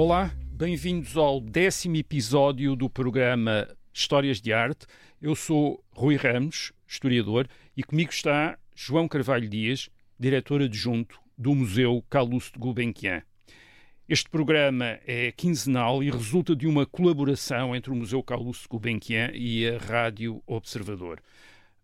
Olá, bem-vindos ao décimo episódio do programa Histórias de Arte. Eu sou Rui Ramos, historiador, e comigo está João Carvalho Dias, diretor adjunto do Museu Calouste de Gulbenkian. Este programa é quinzenal e resulta de uma colaboração entre o Museu Calouste de Gulbenkian e a Rádio Observador.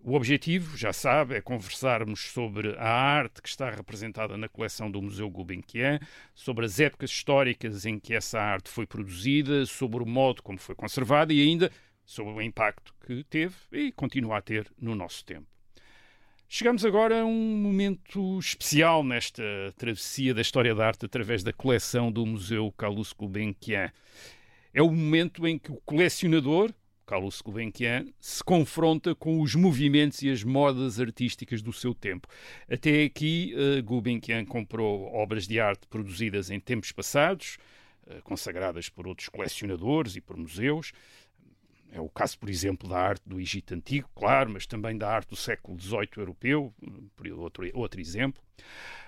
O objetivo, já sabe, é conversarmos sobre a arte que está representada na coleção do Museu Gulbenkian, sobre as épocas históricas em que essa arte foi produzida, sobre o modo como foi conservada e ainda sobre o impacto que teve e continua a ter no nosso tempo. Chegamos agora a um momento especial nesta travessia da história da arte através da coleção do Museu Carlos Gulbenkian. É o momento em que o colecionador, Carlos Gulbenkian, se confronta com os movimentos e as modas artísticas do seu tempo. Até aqui, uh, Gulbenkian comprou obras de arte produzidas em tempos passados, uh, consagradas por outros colecionadores e por museus, é o caso, por exemplo, da arte do Egito Antigo, claro, mas também da arte do século XVIII europeu, outro, outro exemplo.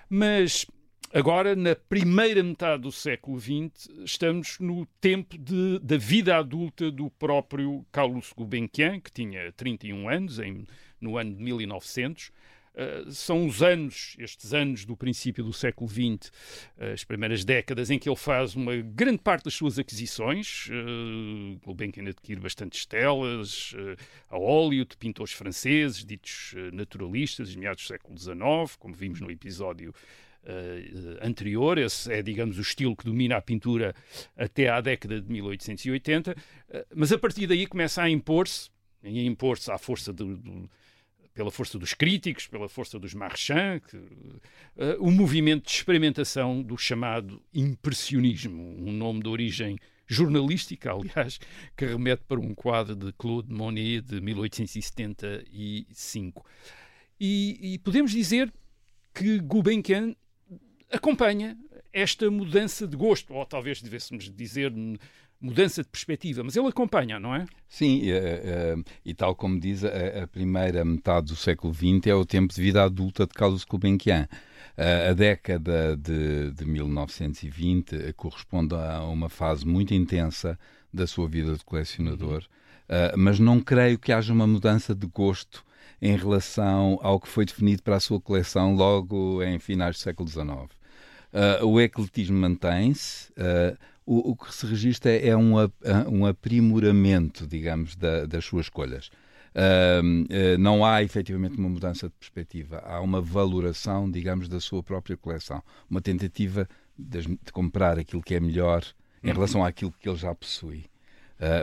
Mas agora, na primeira metade do século XX, estamos no tempo de, da vida adulta do próprio Carlos Gulbenkian, que tinha 31 anos, em, no ano de 1900, Uh, são os anos, estes anos do princípio do século XX, uh, as primeiras décadas, em que ele faz uma grande parte das suas aquisições. Uh, Gulbenkian adquire bastantes telas a óleo de pintores franceses, ditos naturalistas, meados do século XIX, como vimos no episódio Uh, anterior, esse é, digamos, o estilo que domina a pintura até à década de 1880, uh, mas a partir daí começa a impor-se, a impor-se à força do, do, pela força dos críticos, pela força dos marchands, uh, o movimento de experimentação do chamado impressionismo, um nome de origem jornalística, aliás, que remete para um quadro de Claude Monet de 1875. E, e podemos dizer que Gulbenkian acompanha esta mudança de gosto, ou talvez devêssemos dizer mudança de perspectiva, mas ele acompanha, não é? Sim, e, e tal como diz, a, a, primeira metade do século XX é o tempo de vida adulta de Carlos Gulbenkian. A década de, de 1920 corresponde a uma fase muito intensa da sua vida de colecionador, uhum. mas não creio que haja uma mudança de gosto em relação ao que foi definido para a sua coleção logo em finais do século XIX. Uh, o ecletismo mantém-se, uh, o, o que se registra é um, um aprimoramento, digamos, da, das suas escolhas. Uh, não há efetivamente uma mudança de perspectiva, há uma valoração, digamos, da sua própria coleção, uma tentativa de, de comprar aquilo que é melhor em relação àquilo que ele já possui,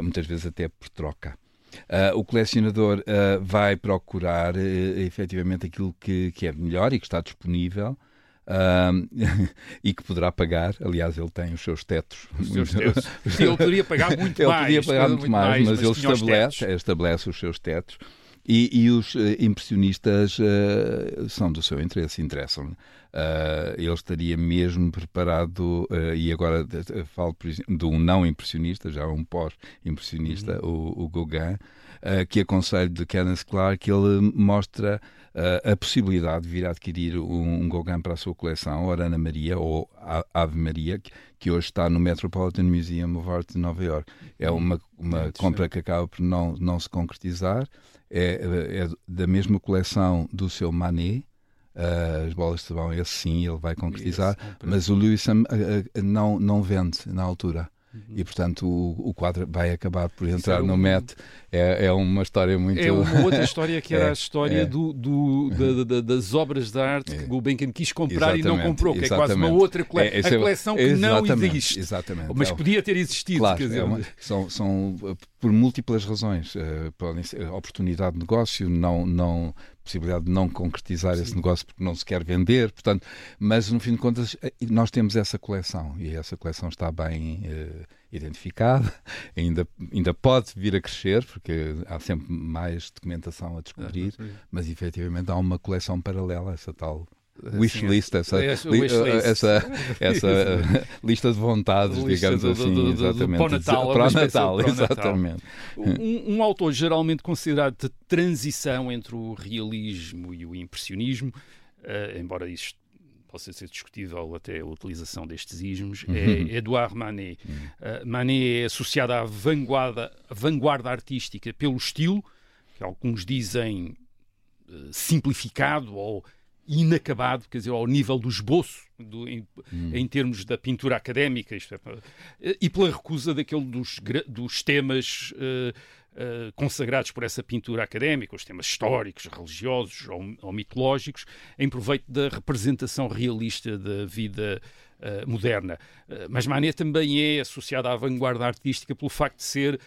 muitas vezes até por troca. Uh, o colecionador uh, vai procurar uh, efetivamente aquilo que, que é melhor e que está disponível Uh, e que poderá pagar. Aliás, ele tem os seus tetos. Os seus tetos. ele poderia pagar muito ele mais. Ele poderia pagar muito, muito mais, mas, mas ele estabelece, estabelece os seus tetos. E, e os uh, impressionistas uh, são do seu interesse, interessam. Uh, ele estaria mesmo preparado, e agora falo por exemplo, de um não impressionista, já um pós-impressionista, uhum. o, o Gauguin, que aconselho de Kenneth Clark, ele mostra uh, a possibilidade de vir a adquirir um, um Gauguin para a sua coleção, Orana Maria, ou Ave Maria, que, que, hoje está no Metropolitan Museum of Art de Nova York. É uma, uma compra que acaba por não, não se concretizar. É, é da mesma coleção do seu Manet, Uh, as bolas de sabão, esse sim, ele vai concretizar, mas o Lewisham uh, uh, não, não vende na altura. Uhum. E, portanto, o, o, quadro vai acabar por entrar no um... Met. É, é uma história muito. É uma outra história que era é, a história é. do, do da, da, das obras de arte é. que Gulbenkian quis comprar exatamente, e não comprou, que é quase uma outra cole... é, a é coleção que não existe. Exatamente. Mas é podia ter existido. Claro, dizer... uma, são, são por múltiplas razões. Uh, podem ser oportunidade de negócio, não, não possibilidade de não concretizar Sim. esse negócio porque não se quer vender, portanto, mas no fim de contas eh, nós temos essa coleção e essa coleção está bem uh, identificada, ainda, ainda pode vir a crescer porque há sempre mais documentação a descobrir, ah, mas efetivamente há uma coleção paralela, essa tal wishlist, essa, essa, essa, essa lista de vontades, lista digamos do, assim, do, do, exatamente. Para o Natal, para o Natal, exatamente. Um, um, autor geralmente considerado de transição entre o realismo e o impressionismo, uh, embora isto possa ser discutível até a utilização destes ismos, uhum. é Edouard Manet. Uhum. Uh, Manet é associado à vanguarda, vanguarda artística pelo estilo, que alguns dizem uh, simplificado ou inacabado, quer dizer, ao nível do esboço, do, em, hum. em, termos da pintura académica, é, e pela recusa daquele dos, dos temas uh, uh, consagrados por essa pintura académica, os temas históricos, religiosos ou, ou mitológicos, em proveito da representação realista da vida uh, moderna. mas Manet também é associado à vanguarda artística pelo facto de ser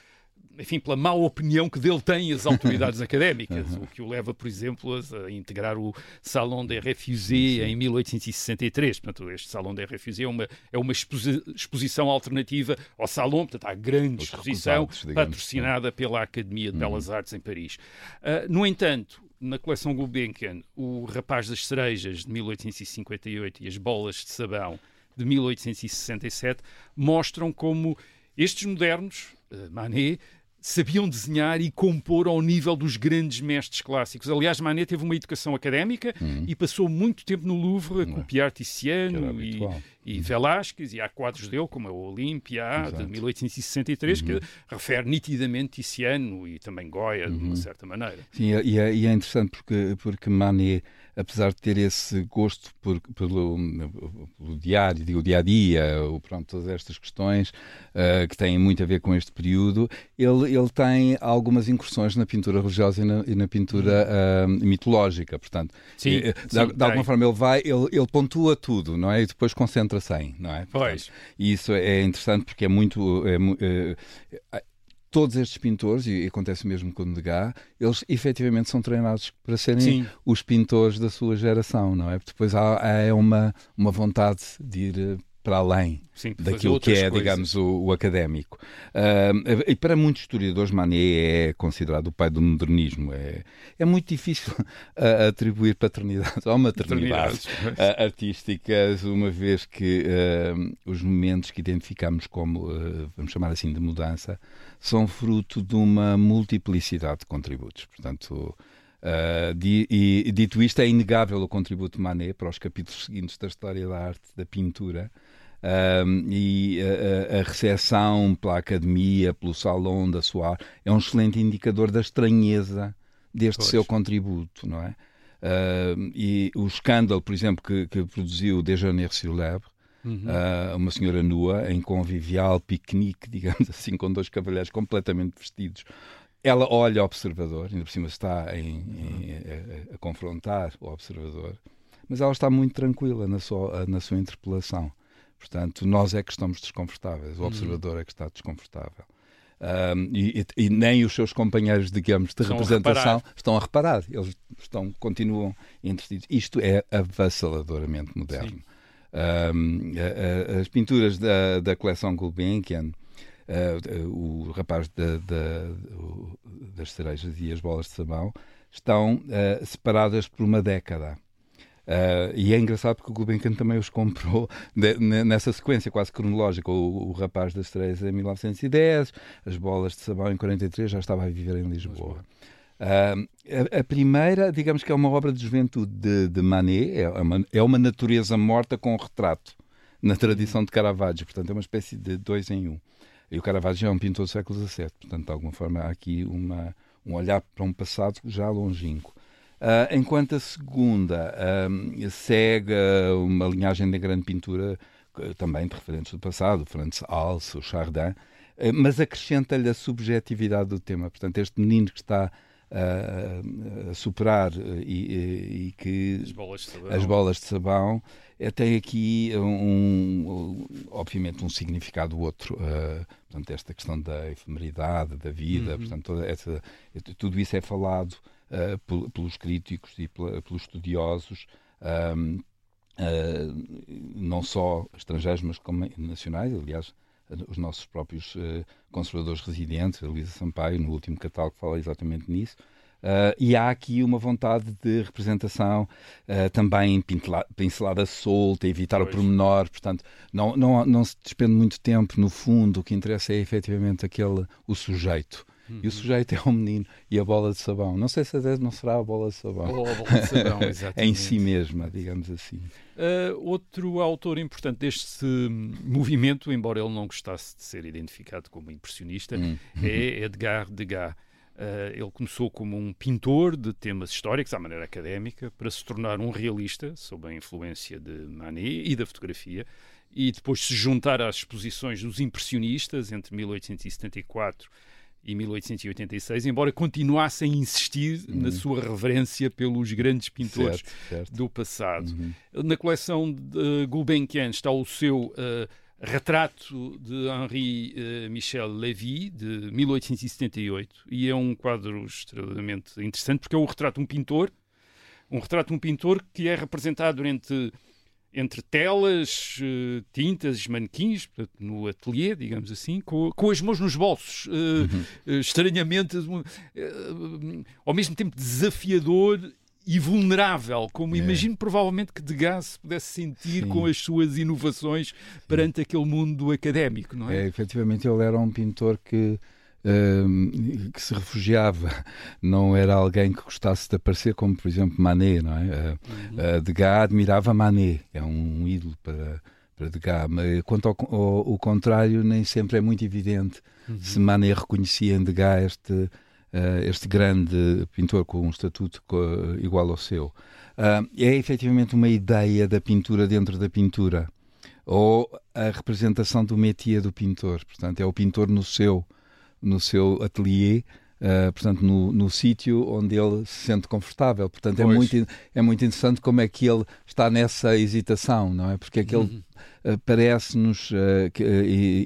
enfim, pela má opinião que dele têm as autoridades académicas, uhum. o que o leva, por exemplo, a, integrar o Salon des Refusés em 1863. Portanto, este Salon des Refusés é uma, é uma exposi exposição alternativa ao Salon, portanto, há grande Os exposição patrocinada pela Academia de uhum. Belas Artes em Paris. Uh, no entanto, na coleção Gulbenkian, o Rapaz das Cerejas, de 1858, e as Bolas de Sabão, de 1867, mostram como estes modernos, uh, Manet, sabiam desenhar e compor ao nível dos grandes mestres clássicos. Aliás, Manet teve uma educação académica uhum. e passou muito tempo no Louvre a uhum. copiar Tiziano e, e Velázquez, e há quadros dele, como a Olímpia, de 1863, uhum. que refere nitidamente Tiziano e também Goya, de uma uhum. certa maneira. Sim, e é, e é interessante porque, porque Manet apesar de ter esse gosto por, pelo, pelo diário, digo, dia a dia, pronto, todas estas questões uh, que têm muito a ver com este período, ele, ele tem algumas incursões na pintura religiosa e na, e na pintura uh, mitológica, portanto, sim, uh, sim, de, de alguma forma ele vai, ele, ele pontua tudo, não é? E depois concentra-se em, não é? Portanto, pois. E isso é interessante porque é muito. É, todos estes pintores, e acontece mesmo com o Degas, eles efetivamente são treinados para serem Sim. os pintores da sua geração, não é? Porque depois há, há uma, uma vontade de ir eh, para além Sim, daquilo que é, coisas. digamos, o, o académico. Uh, e para muitos historiadores, Manet é considerado o pai do modernismo. É, é muito difícil uh, atribuir paternidade ou maternidade uh, artísticas, uma vez que os momentos que identificamos como, vamos chamar assim, de mudança, são fruto de uma multiplicidade de contributos. Portanto, Uh, di, e, dito isto, é inegável o contributo de Manet para os capítulos seguintes da história da arte, da pintura, e a, a recepção pela academia, pelo salão da sua é um excelente indicador da estranheza deste pois. seu contributo, não é? Uh, e o escândalo, por exemplo, que, que produziu Déjeuner sur l'Ebre, uhum. uh, uma senhora nua, em convivial piquenique, digamos assim, com dois cavalheiros completamente vestidos. Ela olha o observador, ainda por cima está em, em, a, a, confrontar o observador, mas ela está muito tranquila na sua, na sua interpelação. Portanto, nós é que estamos desconfortáveis, o uhum. observador é que está desconfortável. Um, e, e, nem os seus companheiros, digamos, de estão representação a estão a reparar, eles estão, continuam entretidos. Isto é avassaladoramente moderno. Um, a, a, as pinturas da, da coleção Gulbenkian, uh, o rapaz da, da, das cerejas e as bolas de sabão, estão uh, separadas por uma década. Uh, e é engraçado porque o Gulbenkian também os comprou de, nessa sequência quase cronológica. O, o Rapaz das Três em 1910, As Bolas de Sabão em 43, já estava a viver em Lisboa. Uh, a, a, primeira, digamos que é uma obra de juventude de, de Manet, é uma, é uma natureza morta com um retrato, na tradição de Caravaggio, portanto é uma espécie de dois em um. E o Caravaggio é um pintor do século XVII, portanto de alguma forma há aqui uma, um olhar para um passado já longínquo. Uh, enquanto a segunda segue uma linhagem da grande pintura, também de referentes do passado, Franz Hals, o Chardin, uh, mas acrescenta-lhe a subjetividade do tema. Portanto, este menino que está a superar e, e, que as bolas de sabão, as bolas de sabão tem aqui um, um, obviamente um significado outro uh, portanto esta questão da efemeridade da vida uhum. portanto essa, tudo isso é falado uh, pelos críticos e pelos estudiosos, um, uh, não só estrangeiros, mas como nacionais. Aliás, os nossos próprios uh, conservadores residentes, a Luísa Sampaio, no último catálogo, fala exatamente nisso. Uh, e há aqui uma vontade de representação uh, também pincelada solta, evitar pois. o pormenor, portanto, não, não, não se despende muito tempo no fundo, o que interessa é efetivamente aquele, o sujeito Uhum. E o sujeito é um menino e a bola de sabão. Não sei se não será a bola de sabão. Ou a bola de sabão, exatamente. em si mesma, digamos assim. Uh, outro autor importante deste movimento, embora ele não gostasse de ser identificado como impressionista, uhum. é Edgar Degas. Uh, ele começou como um pintor de temas históricos, à maneira académica, para se tornar um realista, sob a influência de Manet e da fotografia, e depois se juntar às exposições dos impressionistas entre 1874 e 1886, embora continuasse a insistir uhum. na sua reverência pelos grandes pintores certo, certo. do passado. Uhum. Na coleção de Gulbenkian está o seu uh, retrato de Henri uh, Michel Lévy, de 1878, e é um quadro extremamente interessante, porque é o retrato de um pintor, um retrato de um pintor que é representado durante entre telas, uh, tintas, manequins, portanto, no ateliê, digamos assim, com, com as mãos nos bolsos, uh, uhum. uh, estranhamente, ao mesmo tempo desafiador e vulnerável, como é. imagino provavelmente que Degas se pudesse sentir Sim. com as suas inovações perante Sim. aquele mundo académico, não é? é? Efetivamente, ele era um pintor que que se refugiava, não era alguém que gostasse de aparecer, como por exemplo Manet, não é? Uh, uhum. uh, Degas admirava Manet, é um ídolo para, para Degas, mas quanto ao, ao, ao contrário, nem sempre é muito evidente uhum. se Manet reconhecia em Degas este, este grande pintor com um estatuto igual ao seu. é efetivamente uma ideia da pintura dentro da pintura, ou a representação do métier do pintor, portanto, é o pintor no seu no seu ateliê, uh, portanto, no, no sítio onde ele se sente confortável. Portanto, é muito, é muito interessante como é que ele está nessa hesitação, não é? Porque é que ele uhum. uh, parece-nos uh,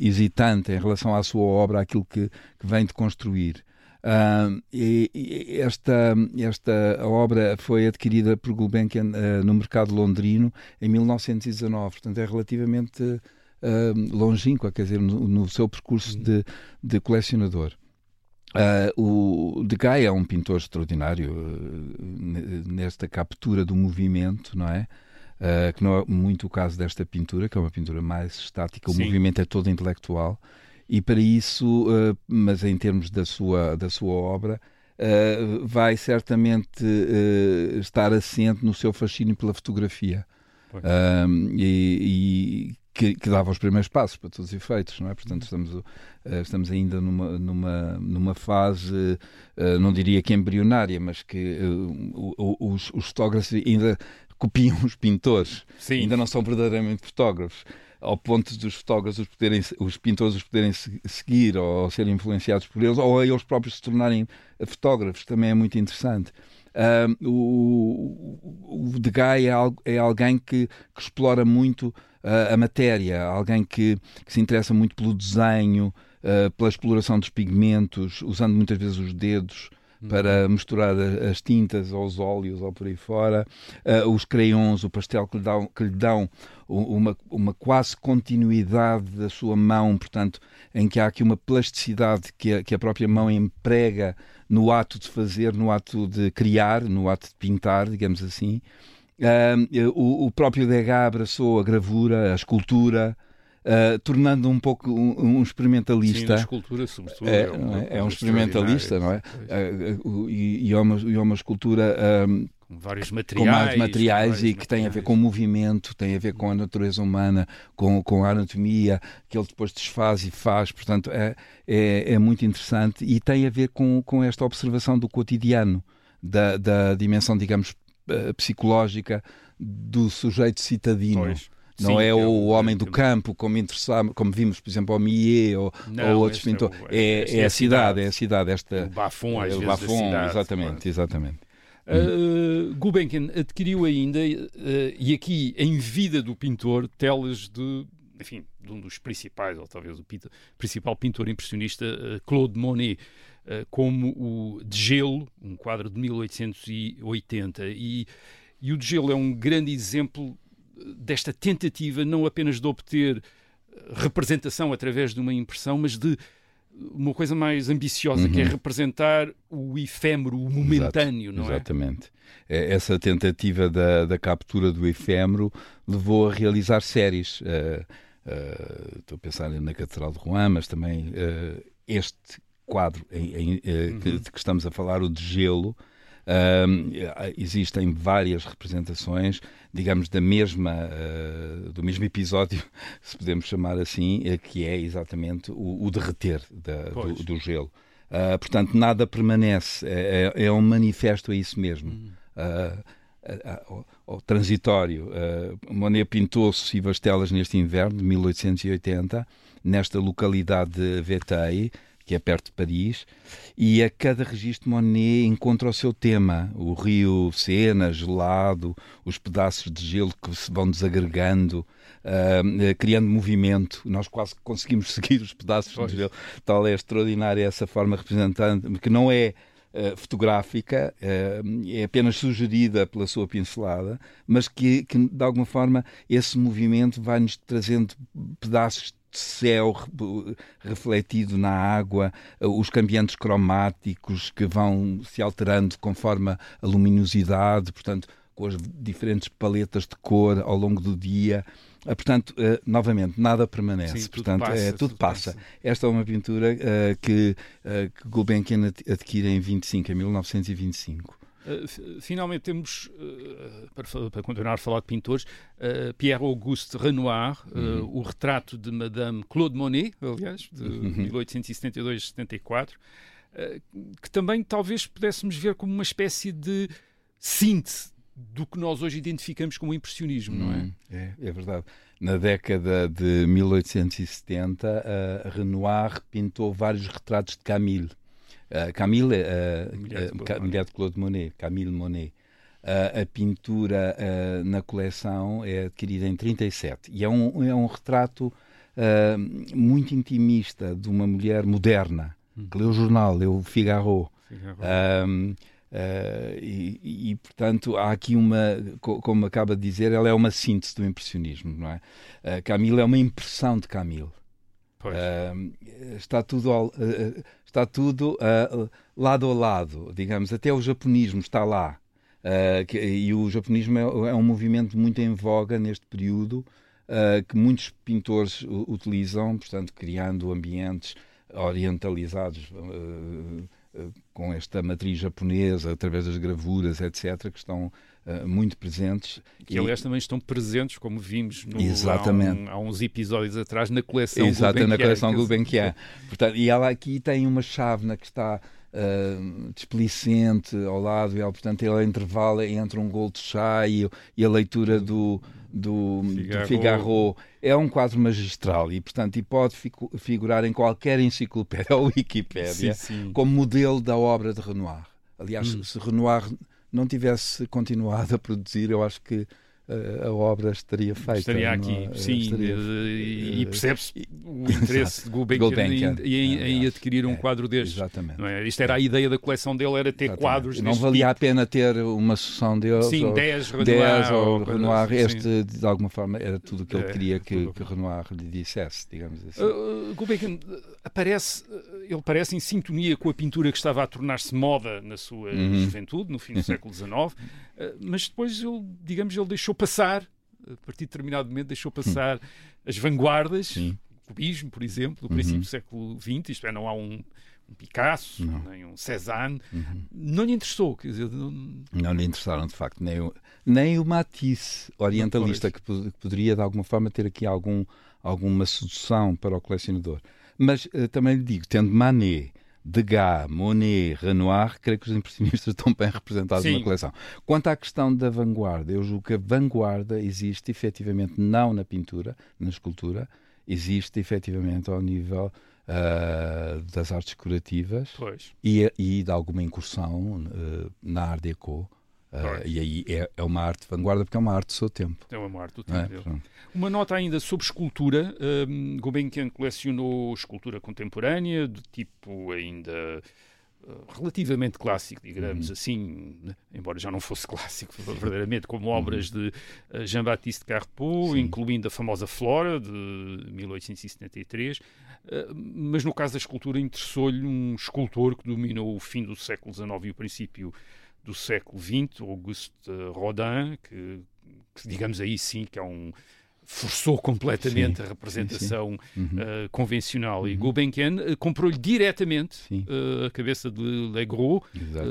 hesitante em relação à sua obra, aquilo que, que vem de construir. Uh, e, e esta, esta obra foi adquirida por Gulbenkian uh, no mercado londrino em 1919, portanto é relativamente uh, longínqua, quer dizer, no, no seu percurso de, de colecionador. Uh, o Degas é um pintor extraordinário uh, nesta captura do movimento, não é? Uh, que não é muito o caso desta pintura, que é uma pintura mais estática, Sim. o movimento é todo intelectual, e para isso, mas em termos da sua, da sua obra, vai certamente estar assente no seu fascínio pela fotografia. e, e que, que, dava os primeiros passos para todos os efeitos, não é? Portanto, estamos, uh, estamos ainda numa, numa, numa fase, uh, não diria que embrionária, mas que uh, os, os, fotógrafos ainda copiam os pintores, Sim. ainda não são verdadeiramente fotógrafos. Ao ponto dos fotógrafos, os, poderem, os pintores os poderem seguir ou, ou serem influenciados por eles, ou eles próprios se tornarem fotógrafos, também é muito interessante. O, o Degas é, é alguém que, que explora muito uh, a matéria, alguém que, que, se interessa muito pelo desenho, uh, pela exploração dos pigmentos, usando muitas vezes os dedos uhum. para misturar as tintas ou os óleos ou por aí fora, uh, os crayons, o pastel que lhe dão, que lhe dão uma, uma quase continuidade da sua mão, portanto, em que há aqui uma plasticidade que a, que a própria mão emprega no ato de fazer, no ato de criar, no ato de pintar, digamos assim. Uh, o, o, próprio Degas abraçou a gravura, a escultura, uh, tornando um pouco um, um experimentalista. Sim, escultura, sobretudo. É, é, um, é um experimentalista, não é? Uh, e, e, é uma, e é uma escultura. com vários materiais. Com vários materiais e que tem a ver com o movimento, tem a ver com a natureza humana, com, com a anatomia, que ele depois desfaz e faz. Portanto, é, é, é muito interessante e tem a ver com, com esta observação do cotidiano, da, da dimensão, digamos, psicológica do sujeito citadino. Pois. Não Sim, é o homem do campo, como, como vimos, por exemplo, ao Millet ou, ou outros pintores. É, é, é, é, a cidade, é a cidade. Esta, o Bafon, às é, vezes, Bafon, cidade, exatamente, claro. exatamente. Uh, Gulbenkian adquiriu ainda, uh, e aqui em vida do pintor, telas de, enfim, de um dos principais, ou talvez o pintor, principal pintor impressionista, uh, Claude Monet. Eh, como o De Gelo, um quadro de 1880. E, e o De Gelo é um grande exemplo eh, desta tentativa não apenas de obter eh, representação através de uma impressão, mas de uma coisa mais ambiciosa, uhum. que é uhum. representar o efêmero, o momentâneo, Exato, não é? Exatamente. Essa tentativa da, da captura do efêmero levou a realizar séries. Uh, uh, estou a pensar na Catedral de Rouen, mas também uh, este quadro em, em, uhum. que, de que estamos a falar, o de gelo, Uh, existem várias representações, digamos, da mesma, uh, do mesmo episódio, se podemos chamar assim, uh, que é exatamente o, o derreter da, do, do, gelo. Ah, portanto, nada permanece, é, é, é, um manifesto a isso mesmo. Uhum. Ao, ao, transitório. Monet pintou sucessivas telas neste inverno de 1880, nesta localidade de Vétei, que é perto de Paris, e a cada registro Monet encontra o seu tema, o rio Sena, gelado, os pedaços de gelo que se vão desagregando, uh, criando movimento. Nós quase conseguimos seguir os pedaços pois. de gelo. Tal é extraordinária essa forma representante, que não é Uh, fotográfica, uh, é apenas sugerida pela sua pincelada, mas que, que de alguma forma esse movimento vai-nos trazendo pedaços céu refletido na água, os cambiantes cromáticos que vão se alterando conforme a luminosidade, portanto, com as diferentes paletas de cor ao longo do dia. Ah, portanto, uh, novamente, nada permanece. Sim, Portanto, passa, é, tudo, tudo passa. passa. Esta é uma pintura uh, que, uh, que Gulbenkian adquire em 25, em 1925. Eh, finalmente temos, uh, para, para, continuar a falar de pintores, uh, Pierre-Auguste Renoir, uhum. o retrato de Madame Claude Monet, aliás, de uhum. 1872-74, que também talvez pudéssemos ver como uma espécie de síntese do que nós hoje identificamos como impressionismo, não é? Uhum. É, é verdade. Na década de 1870, Renoir pintou vários retratos de Camille Uh, Camille, uh, mulher, de uh, mulher, de Claude Monet, Camille Monet. a pintura na coleção é adquirida em 37 e é um, é um retrato muito intimista de uma mulher moderna hum. que lê o jornal, lê o Figaro. Figaro. Uh, e, e, portanto, há aqui uma, como acaba de dizer, ela é uma síntese do impressionismo, não é? Uh, Camille é uma impressão de Camille. Uh, está tudo, uh, está tudo uh, lado a lado, digamos, até o japonismo está lá. Que, e o japonismo é, é, um movimento muito em voga neste período, que muitos pintores utilizam, portanto, criando ambientes orientalizados com esta matriz japonesa, através das gravuras, etc., que estão uh, muito presentes. Que, aliás, e... também estão presentes, como vimos no, Exatamente. Há, um, há uns episódios atrás, na coleção Exato, na coleção Gulbenkian. Portanto, e ela aqui tem uma chávena que está uh, displicente ao lado, e ela, portanto, ele intervala entre um gol de chá e, e a leitura do, do Figaro. do Figaro. É um quadro magistral e, portanto, e pode figurar em qualquer enciclopédia ou Wikipédia sim, sim. como modelo da obra de Renoir. Aliás, hum. se Renoir não tivesse continuado a produzir, eu acho que uh, a obra estaria feita. Estaria aqui, não, sim, estaria, e, e percebe-se o interesse de Gulbenkian, em, em, em, adquirir um é, quadro destes. Exatamente. Não é? Isto era a ideia da coleção dele, era ter exatamente. quadros Não valia tipo. a pena ter uma sucessão deles. Sim, 10 Renoir. ou, ou Renoir. Este, de alguma forma, era tudo o que ele é, queria que, que Renoir lhe dissesse, digamos assim. Uh, Gulbenkian aparece, ele parece em sintonia com a pintura que estava a tornar-se moda na sua uhum. juventude, no fim do século XIX, uh, mas depois ele, digamos, ele deixou passar, a partir de determinado momento, deixou passar as vanguardas, Sim. o cubismo, por exemplo, do uhum. princípio do século XX, isto é, não há um, um Picasso, não. nem um Cézanne, uhum. não lhe interessou. Quer dizer, não... não lhe interessaram, de facto, nem o, nem o Matisse, orientalista, que, que, poderia, de alguma forma, ter aqui algum, alguma sedução para o colecionador. Mas uh, também lhe digo, tendo Manet, Degas, Monet, Renoir, creio que os impressionistas estão bem representados Sim. na coleção. Quanto à questão da vanguarda, eu julgo que a vanguarda existe efetivamente não na pintura, na escultura, existe efetivamente ao nível uh, das artes decorativas e, e, de alguma incursão uh, na Art Deco. Uh, e aí é, é, uma arte de vanguarda porque é uma arte do seu tempo. É uma arte do tempo. É? Uma nota ainda sobre escultura. Um, Gulbenkian colecionou escultura contemporânea, de tipo ainda uh, relativamente clássico, digamos uhum. assim, né? embora já não fosse clássico verdadeiramente, como uhum. obras de uh, Jean-Baptiste Carpeau, incluindo a famosa Flora de 1873. Uh, mas no caso da escultura interessou-lhe um escultor que dominou o fim do século XIX e o princípio do século XX, Auguste Rodin, que, que digamos aí sim que é um forçou completamente sim, a representação sim, sim. Uhum. Uh, convencional. Uhum. E Gulbenkian uh, comprou-lhe diretamente uh, a cabeça de Legros,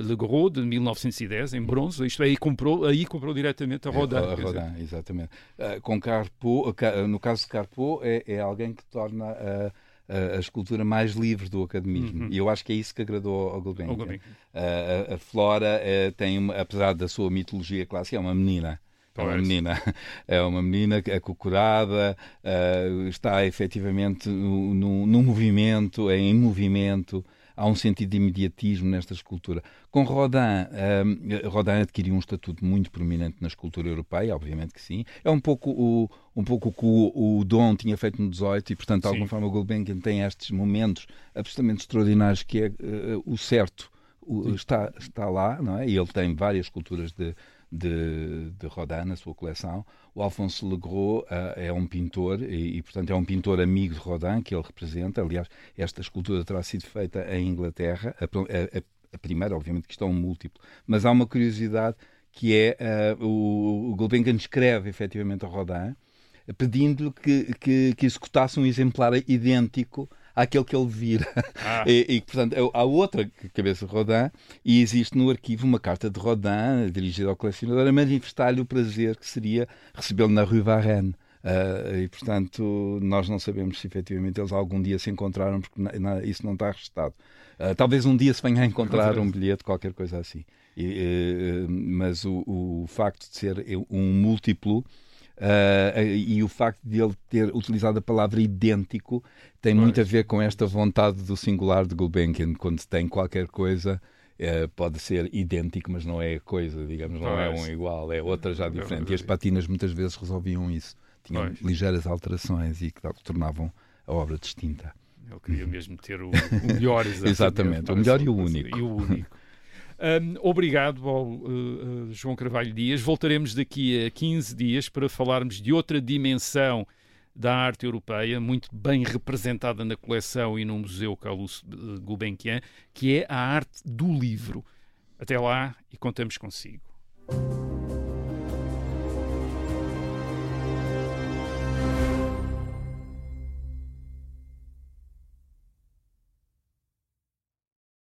Legros de 1910, em bronze, isto é, aí comprou, aí comprou diretamente a Rodin. É, a Rodin, exatamente. com Carpo, no caso de Carpo, é, é alguém que torna a a, escultura mais livre do academismo. Uhum. E eu acho que é isso que agradou ao Gulbenkian. A, a, Flora tem, apesar da sua mitologia clássica, é uma menina. É uma menina, é uma menina acocorada, uh, está efetivamente no, movimento, é em movimento, há um sentido de imediatismo nesta escultura. Com Rodin, uh, Rodin adquiriu um estatuto muito prominente na escultura europeia, obviamente que sim. É um pouco o, um pouco o que o, o Dom tinha feito no 18 e, portanto, de alguma forma, o Gulbenkian tem estes momentos absolutamente extraordinários que é uh, o certo. O, está, está lá, não é? E ele tem várias esculturas de, de, de Rodin na sua coleção. O Alphonse Legros uh, é um pintor e, e, portanto, é um pintor amigo de Rodin que ele representa. Aliás, esta escultura terá sido feita em Inglaterra. A, a, a primeira, obviamente, que está um múltiplo. Mas há uma curiosidade que é uh, o, o Gulbenkian escreve efetivamente a Rodin pedindo-lhe que, que, que executasse um exemplar idêntico àquele que ele vira. Ah. E, e, portanto, há outra cabeça de Rodin e existe no arquivo uma carta de Rodin dirigida ao colecionador a manifestar-lhe o prazer que seria recebê-lo na Rue Varenne. Uh, e, portanto, nós não sabemos se efetivamente eles algum dia se encontraram, porque na, na, isso não está registado. Uh, talvez um dia se venha a encontrar um bilhete, qualquer coisa assim. E, uh, mas o, o, facto de ser um múltiplo Uh, e o facto de ele ter utilizado a palavra idêntico tem pois. muito a ver com esta vontade do singular de Gulbenkian, quando tem qualquer coisa. Uh, pode ser idêntico, mas não é coisa, digamos, não é um igual, é outra já é diferente. E as patinas muitas vezes resolviam isso, tinham pois. ligeiras alterações e que tornavam a obra distinta. Ele queria mesmo ter o, o melhor, exatamente. exatamente, o melhor e o único. E o único. Um, obrigado ao uh, João Carvalho Dias. Voltaremos daqui a 15 dias para falarmos de outra dimensão da arte europeia, muito bem representada na coleção e no Museu Carlos Gulbenkian, que é a arte do livro. Até lá e contamos consigo.